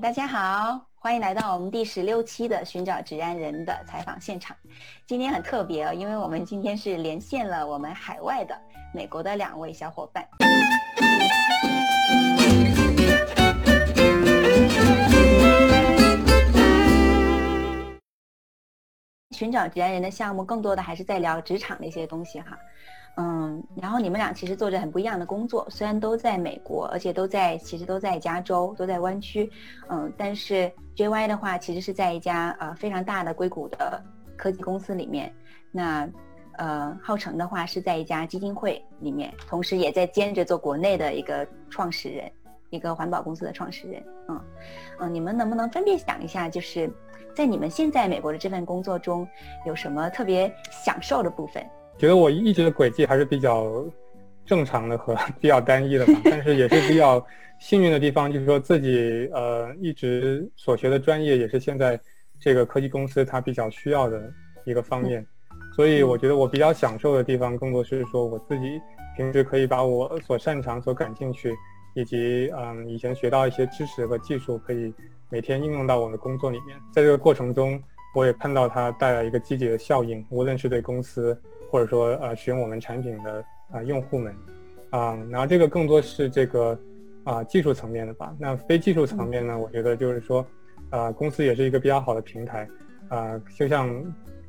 大家好，欢迎来到我们第十六期的寻找职安人的采访现场。今天很特别哦，因为我们今天是连线了我们海外的美国的两位小伙伴。寻找职安人的项目，更多的还是在聊职场的一些东西哈。嗯，然后你们俩其实做着很不一样的工作，虽然都在美国，而且都在其实都在加州，都在湾区，嗯，但是 JY 的话其实是在一家呃非常大的硅谷的科技公司里面，那呃浩成的话是在一家基金会里面，同时也在兼着做国内的一个创始人，一个环保公司的创始人，嗯嗯，你们能不能分别想一下，就是在你们现在美国的这份工作中有什么特别享受的部分？觉得我一直的轨迹还是比较正常的和 比较单一的吧，但是也是比较幸运的地方，就是说自己呃一直所学的专业也是现在这个科技公司它比较需要的一个方面，所以我觉得我比较享受的地方，更多是说我自己平时可以把我所擅长、所感兴趣，以及嗯以前学到一些知识和技术，可以每天应用到我的工作里面，在这个过程中，我也看到它带来一个积极的效应，无论是对公司。或者说，呃，使用我们产品的啊用户们，啊，然后这个更多是这个啊技术层面的吧。那非技术层面呢，我觉得就是说，啊，公司也是一个比较好的平台，啊，就像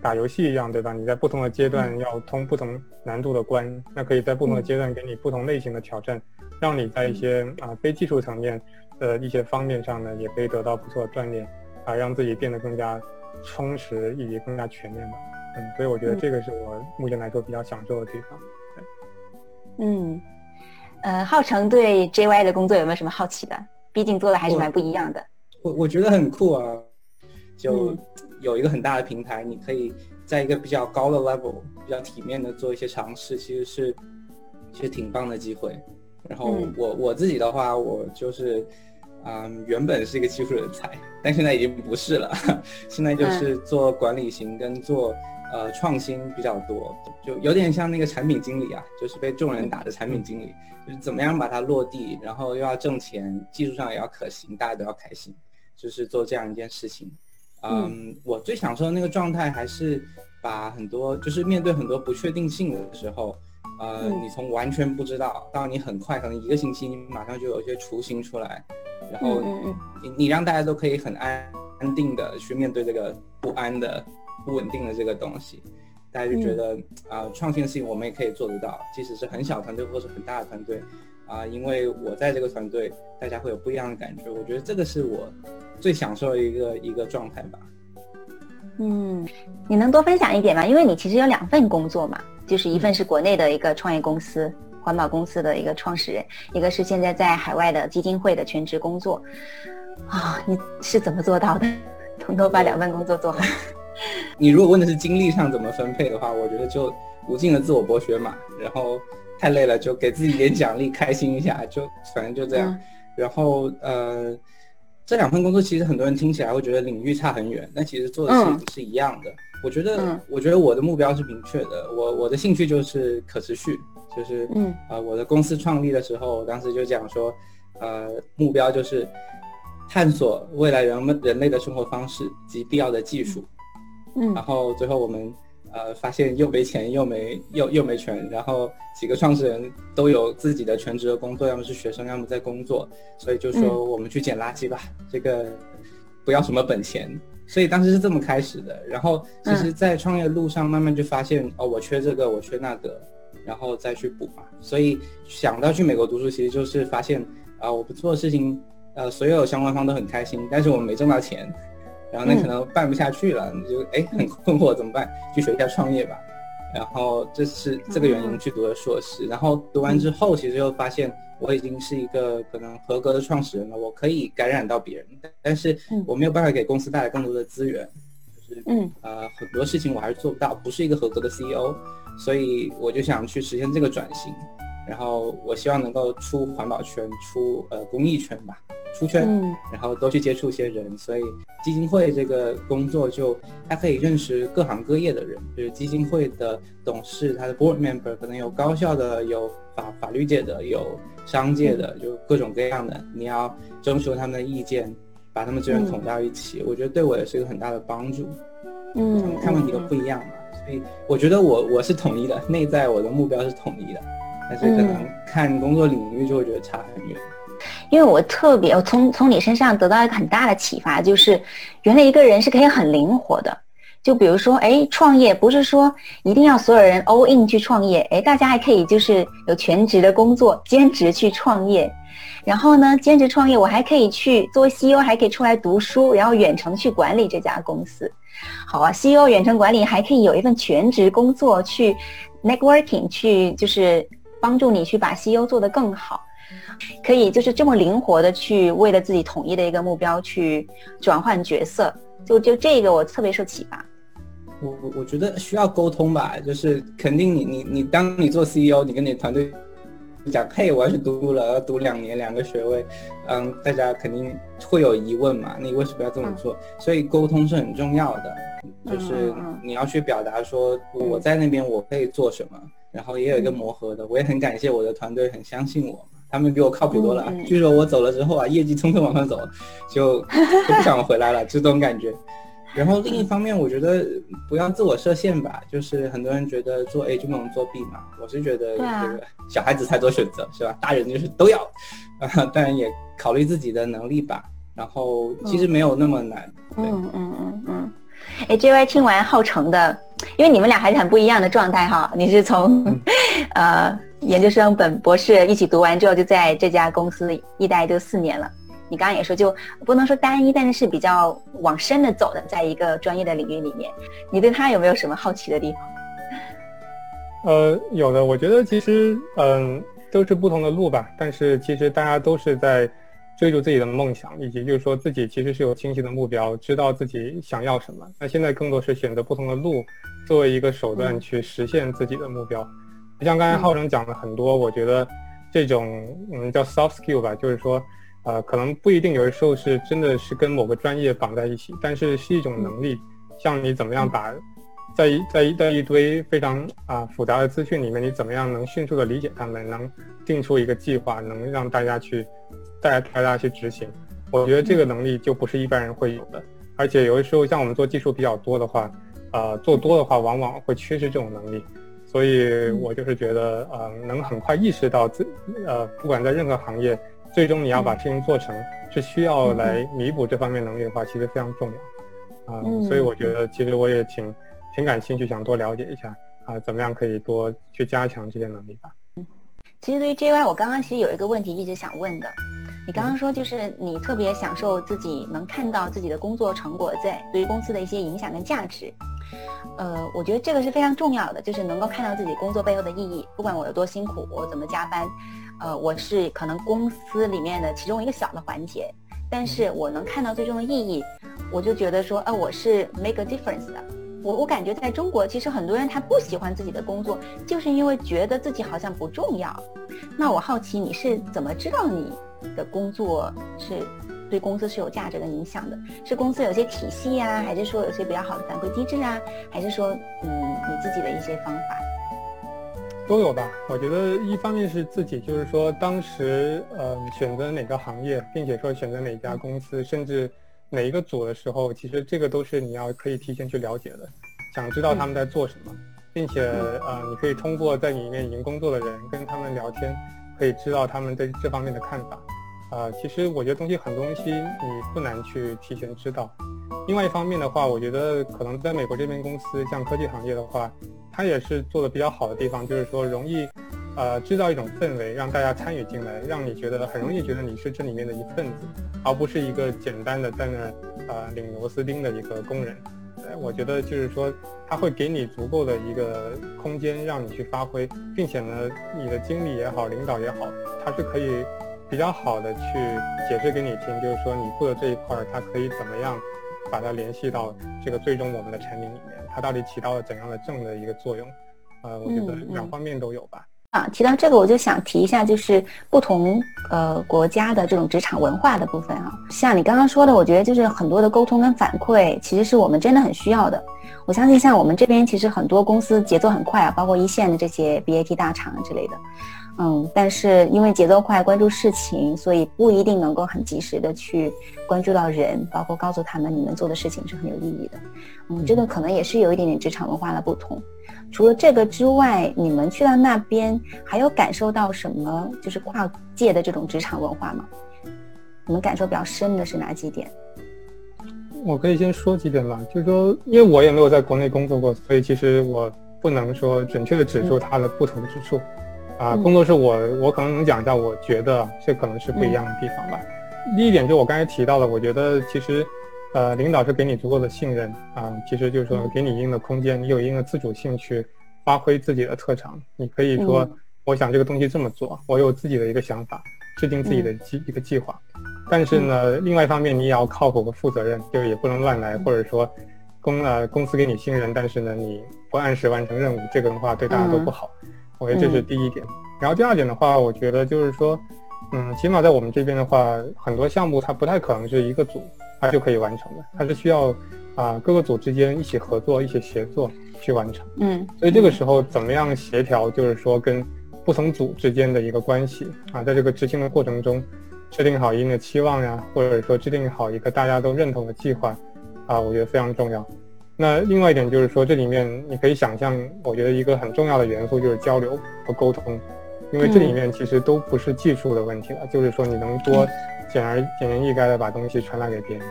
打游戏一样，对吧？你在不同的阶段要通不同难度的关，那可以在不同的阶段给你不同类型的挑战，让你在一些啊非技术层面的一些方面上呢，也可以得到不错的锻炼，啊，让自己变得更加充实以及更加全面吧。嗯，所以我觉得这个是我目前来说比较享受的地方。嗯，呃，浩成对 JY 的工作有没有什么好奇的？毕竟做的还是蛮不一样的。我我觉得很酷啊，就有一个很大的平台，你可以在一个比较高的 level、比较体面的做一些尝试，其实是其实挺棒的机会。然后我我自己的话，我就是。嗯，原本是一个技术人才，但现在已经不是了。现在就是做管理型跟做呃创新比较多，就有点像那个产品经理啊，就是被众人打的产品经理，就是怎么样把它落地，然后又要挣钱，技术上也要可行，大家都要开心，就是做这样一件事情。嗯，我最享受的那个状态还是把很多，就是面对很多不确定性的时候，呃，你从完全不知道到你很快，可能一个星期你马上就有一些雏形出来。然后你你让大家都可以很安安定的去面对这个不安的不稳定的这个东西，大家就觉得啊创新的事情我们也可以做得到，即使是很小团队或是很大的团队，啊因为我在这个团队，大家会有不一样的感觉，我觉得这个是我最享受的一个一个状态吧。嗯，你能多分享一点吗？因为你其实有两份工作嘛，就是一份是国内的一个创业公司。环保公司的一个创始人，一个是现在在海外的基金会的全职工作，啊，你是怎么做到的？统统把两份工作做好？你如果问的是精力上怎么分配的话，我觉得就无尽的自我剥削嘛，然后太累了就给自己一点奖励，开心一下，就反正就这样。然后呃，这两份工作其实很多人听起来会觉得领域差很远，但其实做的事情是一样的。我觉得，我觉得我的目标是明确的，我我的兴趣就是可持续。就是，嗯，呃，我的公司创立的时候，我当时就讲说，呃，目标就是探索未来人们人类的生活方式及必要的技术，嗯，然后最后我们，呃，发现又没钱又没又又没权，然后几个创始人都有自己的全职的工作，要么是学生，要么在工作，所以就说我们去捡垃圾吧，这个不要什么本钱，所以当时是这么开始的。然后其实，在创业路上慢慢就发现，哦，我缺这个，我缺那个。然后再去补嘛，所以想到去美国读书，其实就是发现啊，我不做的事情，呃，所有相关方都很开心，但是我们没挣到钱，然后那可能办不下去了，你就哎很困惑怎么办？去学一下创业吧，然后这是这个原因去读的硕士，然后读完之后，其实又发现我已经是一个可能合格的创始人了，我可以感染到别人，但是我没有办法给公司带来更多的资源，就是嗯。呃很多事情我还是做不到，不是一个合格的 CEO。所以我就想去实现这个转型，然后我希望能够出环保圈，出呃公益圈吧，出圈，然后多去接触一些人。所以基金会这个工作就他可以认识各行各业的人，就是基金会的董事，他的 board member 可能有高校的，有法法律界的，有商界的，就各种各样的。你要征求他们的意见，把他们资源统到一起，我觉得对我也是一个很大的帮助。嗯，看问题都不一样嘛，所以我觉得我我是统一的，内在我的目标是统一的，但是可能看工作领域就会觉得差很远。因为我特别，我从从你身上得到一个很大的启发，就是原来一个人是可以很灵活的。就比如说，哎，创业不是说一定要所有人 all in 去创业，哎，大家还可以就是有全职的工作，兼职去创业。然后呢，兼职创业我还可以去做 CEO，还可以出来读书，然后远程去管理这家公司。好啊，CEO 远程管理还可以有一份全职工作去 networking，去就是帮助你去把 CEO 做得更好。可以就是这么灵活的去为了自己统一的一个目标去转换角色，就就这个我特别受启发。我我我觉得需要沟通吧，就是肯定你你你当你做 CEO，你跟你团队讲，嘿，我要去读了，要读两年两个学位，嗯，大家肯定会有疑问嘛，你为什么要这么做？所以沟通是很重要的，就是你要去表达说我在那边我可以做什么，然后也有一个磨合的，我也很感谢我的团队很相信我。他们比我靠谱多了。据说我走了之后啊，业绩蹭蹭往上走，就就不想回来了，就这种感觉。然后另一方面，我觉得不要自我设限吧。就是很多人觉得做 A 就不能做 B 嘛，我是觉得这个小孩子才做选择是吧？大人就是都要，啊，当然也考虑自己的能力吧。然后其实没有那么难。嗯嗯嗯嗯。哎，J Y 听完浩成的，因为你们俩还是很不一样的状态哈。你是从 呃。研究生本博士一起读完之后，就在这家公司一待就四年了。你刚刚也说，就不能说单一，但是是比较往深的走的，在一个专业的领域里面。你对他有没有什么好奇的地方？呃，有的。我觉得其实，嗯，都是不同的路吧。但是其实大家都是在追逐自己的梦想，以及就是说自己其实是有清晰的目标，知道自己想要什么。那现在更多是选择不同的路，作为一个手段去实现自己的目标。像刚才浩成讲了很多，我觉得这种嗯叫 soft skill 吧，就是说，呃，可能不一定有的时候是真的是跟某个专业绑在一起，但是是一种能力。像你怎么样把在一在一在一堆非常啊复杂的资讯里面，你怎么样能迅速的理解他们，能定出一个计划，能让大家去带大家去执行。我觉得这个能力就不是一般人会有的。而且有的时候像我们做技术比较多的话，呃，做多的话往往会缺失这种能力。所以我就是觉得，呃，能很快意识到自，呃，不管在任何行业，最终你要把事情做成，是需要来弥补这方面能力的话，其实非常重要，啊，所以我觉得其实我也挺挺感兴趣，想多了解一下，啊，怎么样可以多去加强这些能力吧。其实对于 JY，我刚刚其实有一个问题一直想问的，你刚刚说就是你特别享受自己能看到自己的工作成果在对于公司的一些影响跟价值。呃，我觉得这个是非常重要的，就是能够看到自己工作背后的意义。不管我有多辛苦，我怎么加班，呃，我是可能公司里面的其中一个小的环节，但是我能看到最终的意义，我就觉得说，呃，我是 make a difference 的。我我感觉在中国，其实很多人他不喜欢自己的工作，就是因为觉得自己好像不重要。那我好奇你是怎么知道你的工作是？对公司是有价值的影响的，是公司有些体系呀，还是说有些比较好的反馈机制啊，还是说，嗯，你自己的一些方法，都有吧。我觉得一方面是自己，就是说当时，呃，选择哪个行业，并且说选择哪家公司，甚至哪一个组的时候，其实这个都是你要可以提前去了解的，想知道他们在做什么，并且，呃，你可以通过在里面已经工作的人跟他们聊天，可以知道他们对这方面的看法。啊，其实我觉得东西很多东西你不难去提前知道。另外一方面的话，我觉得可能在美国这边公司，像科技行业的话，它也是做的比较好的地方，就是说容易，呃，制造一种氛围，让大家参与进来，让你觉得很容易觉得你是这里面的一份子，而不是一个简单的在那呃拧螺丝钉的一个工人。我觉得就是说，他会给你足够的一个空间让你去发挥，并且呢，你的经理也好，领导也好，他是可以。比较好的去解释给你听，就是说你做的这一块儿，它可以怎么样把它联系到这个最终我们的产品里面，它到底起到了怎样的正的一个作用？呃，我觉得两方面都有吧。啊，提到这个，我就想提一下，就是不同呃国家的这种职场文化的部分啊。像你刚刚说的，我觉得就是很多的沟通跟反馈，其实是我们真的很需要的。我相信像我们这边，其实很多公司节奏很快啊，包括一线的这些 BAT 大厂之类的。嗯，但是因为节奏快，关注事情，所以不一定能够很及时的去关注到人，包括告诉他们你们做的事情是很有意义的。嗯，这个可能也是有一点点职场文化的不同。除了这个之外，你们去到那边还有感受到什么？就是跨界的这种职场文化吗？你们感受比较深的是哪几点？我可以先说几点吧，就是说，因为我也没有在国内工作过，所以其实我不能说准确的指出它的不同之处。啊，工作是我我可能能讲一下，我觉得这可能是不一样的地方吧。第一点就我刚才提到的，我觉得其实，呃，领导是给你足够的信任啊，其实就是说给你一定的空间，你有一定的自主性去发挥自己的特长。你可以说，我想这个东西这么做，我有自己的一个想法，制定自己的计一个计划。但是呢，另外一方面你也要靠谱和负责任，就是也不能乱来，或者说公呃公司给你信任，但是呢你不按时完成任务，这个的话对大家都不好。我觉得这是第一点，然后第二点的话，我觉得就是说，嗯，起码在我们这边的话，很多项目它不太可能是一个组它就可以完成的，它是需要啊各个组之间一起合作、一起协作去完成。嗯，所以这个时候怎么样协调，就是说跟不同组之间的一个关系啊，在这个执行的过程中，制定好一定的期望呀，或者说制定好一个大家都认同的计划啊，我觉得非常重要。那另外一点就是说，这里面你可以想象，我觉得一个很重要的元素就是交流和沟通，因为这里面其实都不是技术的问题了，就是说你能多简而简言易赅的把东西传达给别人。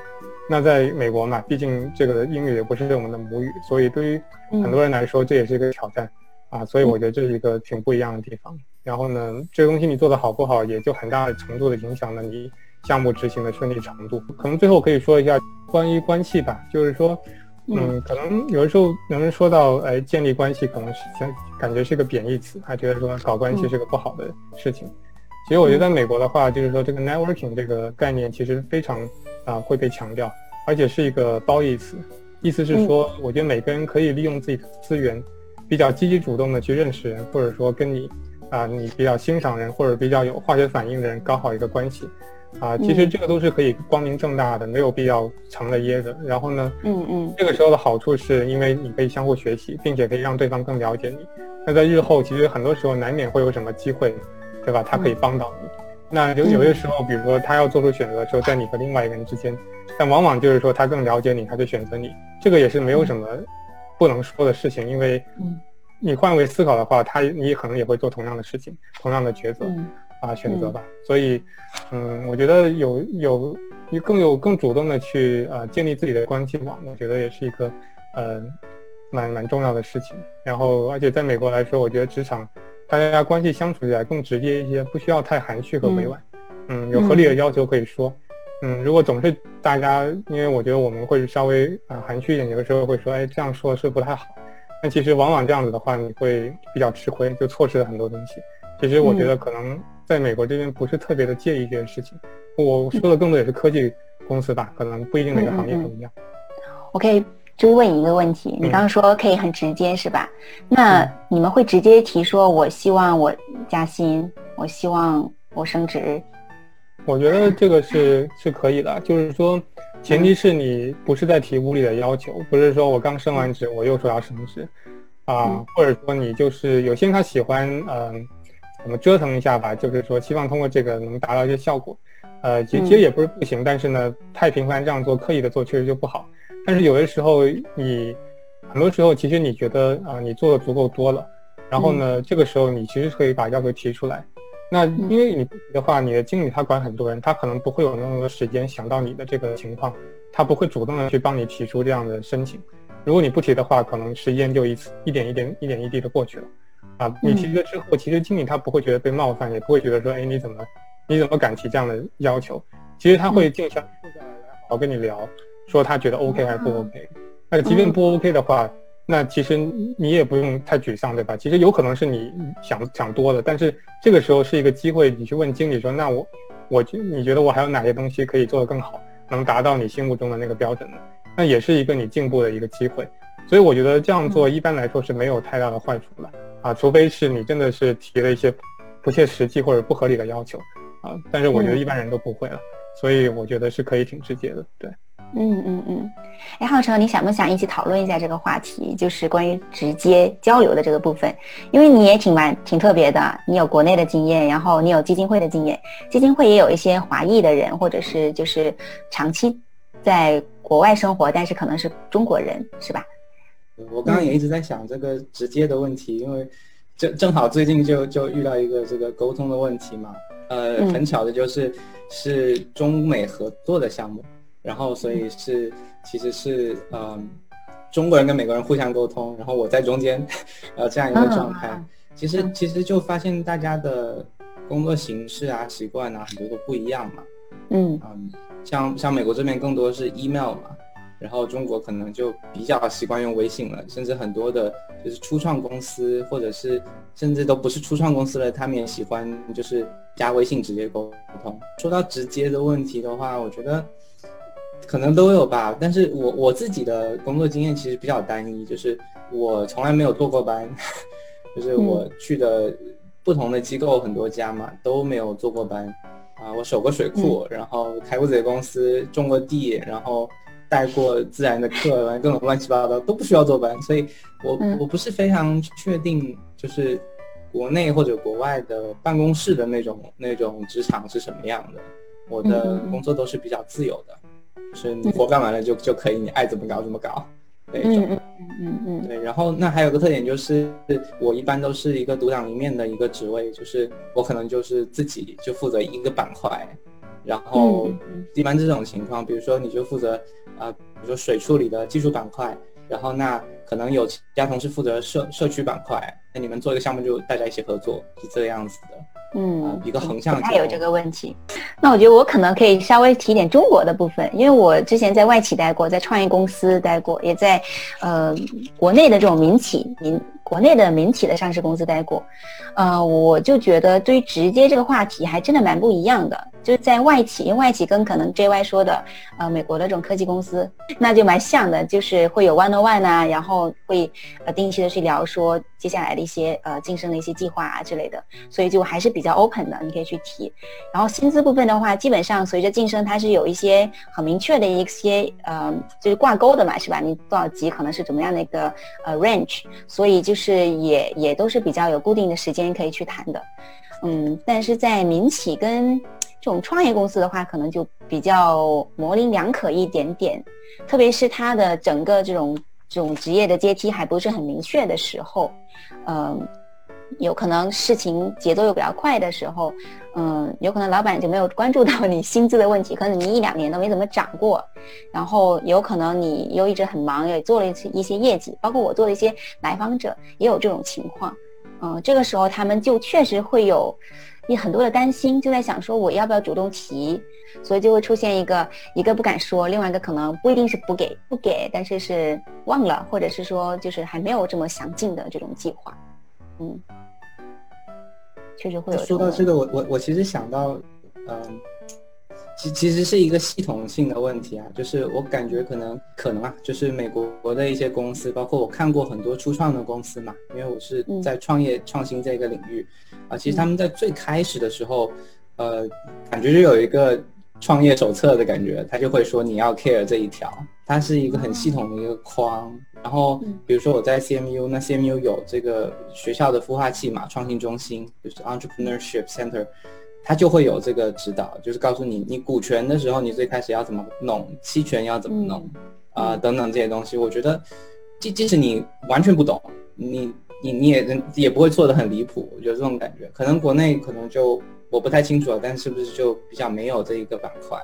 那在美国嘛，毕竟这个英语也不是我们的母语，所以对于很多人来说这也是一个挑战啊。所以我觉得这是一个挺不一样的地方。然后呢，这个东西你做的好不好，也就很大的程度的影响了你项目执行的顺利程度。可能最后可以说一下关于关系吧，就是说。嗯，可能有的时候有人说到，哎，建立关系可能是像感觉是个贬义词，他觉得说搞关系是个不好的事情。其实我觉得在美国的话，就是说这个 networking 这个概念其实非常啊会被强调，而且是一个褒义词，意思是说，我觉得每个人可以利用自己的资源，比较积极主动的去认识人，或者说跟你啊你比较欣赏人或者比较有化学反应的人搞好一个关系。啊，其实这个都是可以光明正大的，没有必要藏着掖着。然后呢，嗯嗯，这个时候的好处是因为你可以相互学习，并且可以让对方更了解你。那在日后，其实很多时候难免会有什么机会，对吧？他可以帮到你。那有有些时候，比如说他要做出选择的时候，在你和另外一个人之间，但往往就是说他更了解你，他就选择你。这个也是没有什么不能说的事情，因为你换位思考的话，他你可能也会做同样的事情，同样的抉择。啊，选择吧。所以，嗯，我觉得有有你更有更主动的去呃建立自己的关系网，我觉得也是一个呃蛮蛮重要的事情。然后，而且在美国来说，我觉得职场大家关系相处起来更直接一些，不需要太含蓄和委婉。嗯，有合理的要求可以说。嗯，如果总是大家，因为我觉得我们会稍微啊含蓄一点，有的时候会说，哎，这样说是不太好。但其实往往这样子的话，你会比较吃亏，就错失了很多东西。其实我觉得可能。在美国这边不是特别的介意这件事情，我说的更多也是科技公司吧，可能不一定每个行业都一样。我可以追问一个问题，你刚刚说可以很直接是吧？那你们会直接提说，我希望我加薪，我希望我升职？我觉得这个是 是可以的，就是说，前提是你不是在提无理的要求，不是说我刚升完职我又说要升职，啊，或者说你就是有些人他喜欢嗯。我们折腾一下吧，就是说希望通过这个能达到一些效果，呃，其实也不是不行，但是呢，太频繁这样做，刻意的做确实就不好。但是有的时候你，很多时候其实你觉得啊，你做的足够多了，然后呢，这个时候你其实可以把要求提出来。那因为你不提的话，你的经理他管很多人，他可能不会有那么多时间想到你的这个情况，他不会主动的去帮你提出这样的申请。如果你不提的话，可能时间就一次一点一点一点一滴的过去了。啊，你提了之后，其实经理他不会觉得被冒犯，也不会觉得说，哎，你怎么，你怎么敢提这样的要求？其实他会静下坐下来，好好跟你聊，说他觉得 OK 还是不 OK。那即便不 OK 的话，那其实你也不用太沮丧，对吧？其实有可能是你想想多了，但是这个时候是一个机会，你去问经理说，那我，我觉你觉得我还有哪些东西可以做得更好，能达到你心目中的那个标准呢？那也是一个你进步的一个机会。所以我觉得这样做一般来说是没有太大的坏处的。啊，除非是你真的是提了一些不切实际或者不合理的要求，啊，但是我觉得一般人都不会了，所以我觉得是可以挺直接的，对。嗯嗯嗯。哎，浩成，你想不想一起讨论一下这个话题？就是关于直接交流的这个部分，因为你也挺蛮挺特别的，你有国内的经验，然后你有基金会的经验，基金会也有一些华裔的人，或者是就是长期在国外生活，但是可能是中国人，是吧？我刚刚也一直在想这个直接的问题，因为正正好最近就就遇到一个这个沟通的问题嘛，呃，很巧的就是是中美合作的项目，然后所以是。其实是嗯，中国人跟美国人互相沟通，然后我在中间，呃，这样一个状态。其实其实就发现大家的工作形式啊、习惯啊，很多都不一样嘛。嗯嗯，像像美国这边更多是 email 嘛，然后中国可能就比较习惯用微信了，甚至很多的就是初创公司或者是甚至都不是初创公司了，他们也喜欢就是加微信直接沟通。说到直接的问题的话，我觉得。可能都有吧，但是我我自己的工作经验其实比较单一，就是我从来没有做过班，就是我去的不同的机构很多家嘛都没有做过班，啊，我守过水库，然后开过自己的公司，种过地，然后带过自然的课，各种乱七八糟都不需要坐班，所以我我不是非常确定，就是国内或者国外的办公室的那种那种职场是什么样的，我的工作都是比较自由的。就是你活干完了就就可以，你爱怎么搞怎么搞，那种。嗯嗯嗯嗯对，然后那还有个特点就是，我一般都是一个独当一面的一个职位，就是我可能就是自己就负责一个板块，然后一般这种情况，比如说你就负责啊，比如说水处理的技术板块，然后那可能有其他同事负责社社区板块，那你们做一个项目就大家一起合作，是这个样子的。嗯，一个横向还有这个问题。那我觉得我可能可以稍微提点中国的部分，因为我之前在外企待过，在创业公司待过，也在呃国内的这种民企民国内的民企的上市公司待过。呃，我就觉得对于直接这个话题还真的蛮不一样的。就是在外企，因为外企跟可能 JY 说的，呃，美国的这种科技公司，那就蛮像的，就是会有 one on one 啊，然后会呃定期的去聊说接下来的一些呃晋升的一些计划啊之类的，所以就还是比较 open 的，你可以去提。然后薪资部分的话，基本上随着晋升，它是有一些很明确的一些呃就是挂钩的嘛，是吧？你多少级可能是怎么样的一个呃 range，所以就是也也都是比较有固定的时间可以去谈的。嗯，但是在民企跟这种创业公司的话，可能就比较模棱两可一点点，特别是它的整个这种这种职业的阶梯还不是很明确的时候，嗯，有可能事情节奏又比较快的时候，嗯，有可能老板就没有关注到你薪资的问题，可能你一两年都没怎么涨过，然后有可能你又一直很忙，也做了一些一些业绩，包括我做的一些来访者也有这种情况，嗯，这个时候他们就确实会有。也很多的担心，就在想说我要不要主动提，所以就会出现一个一个不敢说，另外一个可能不一定是不给不给，但是是忘了，或者是说就是还没有这么详尽的这种计划，嗯，确实会有。说到这个，我我我其实想到，嗯。其其实是一个系统性的问题啊，就是我感觉可能可能啊，就是美国的一些公司，包括我看过很多初创的公司嘛，因为我是在创业创新这个领域，啊，其实他们在最开始的时候，呃，感觉就有一个创业手册的感觉，他就会说你要 care 这一条，它是一个很系统的一个框。然后比如说我在 CMU，那 CMU 有这个学校的孵化器嘛，创新中心就是 Entrepreneurship Center。他就会有这个指导，就是告诉你，你股权的时候，你最开始要怎么弄，期权要怎么弄，啊，等等这些东西。我觉得，即即使你完全不懂，你你你也也不会错的很离谱。我觉得这种感觉，可能国内可能就我不太清楚了，但是不是就比较没有这一个板块？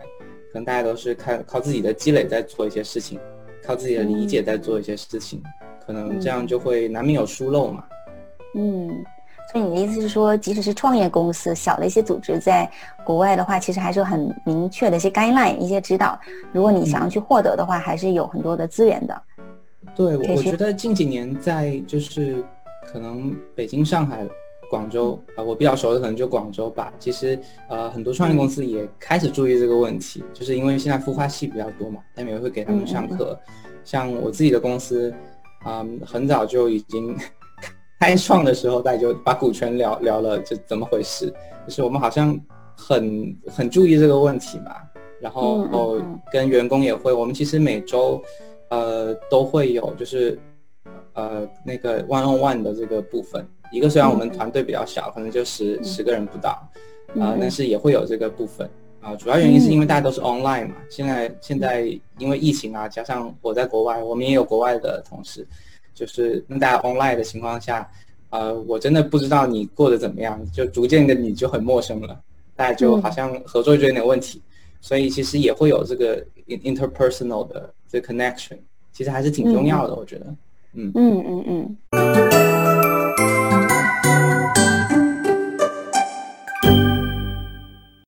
可能大家都是看靠自己的积累在做一些事情，靠自己的理解在做一些事情，可能这样就会难免有疏漏嘛。嗯。所以你的意思是说，即使是创业公司、小的一些组织，在国外的话，其实还是很明确的一些 guideline、一些指导。如果你想要去获得的话，还是有很多的资源的。对，我觉得近几年在就是可能北京、上海、广州啊，我比较熟的可能就广州吧。其实呃，很多创业公司也开始注意这个问题，就是因为现在孵化器比较多嘛，他们也会给他们上课。像我自己的公司，啊，很早就已经。开创的时候，大家就把股权聊聊了，这怎么回事？就是我们好像很很注意这个问题嘛。然后跟员工也会，我们其实每周，呃，都会有就是，呃，那个 one on one 的这个部分。一个虽然我们团队比较小，可能就十十个人不到，啊，但是也会有这个部分。啊，主要原因是因为大家都是 online 嘛。现在现在因为疫情啊，加上我在国外，我们也有国外的同事，就是那大家 online 的情况下，呃，我真的不知道你过得怎么样，就逐渐的你就很陌生了，大家就好像合作就有点问题。所以其实也会有这个 interpersonal 的这 connection，其实还是挺重要的，我觉得。嗯嗯嗯嗯。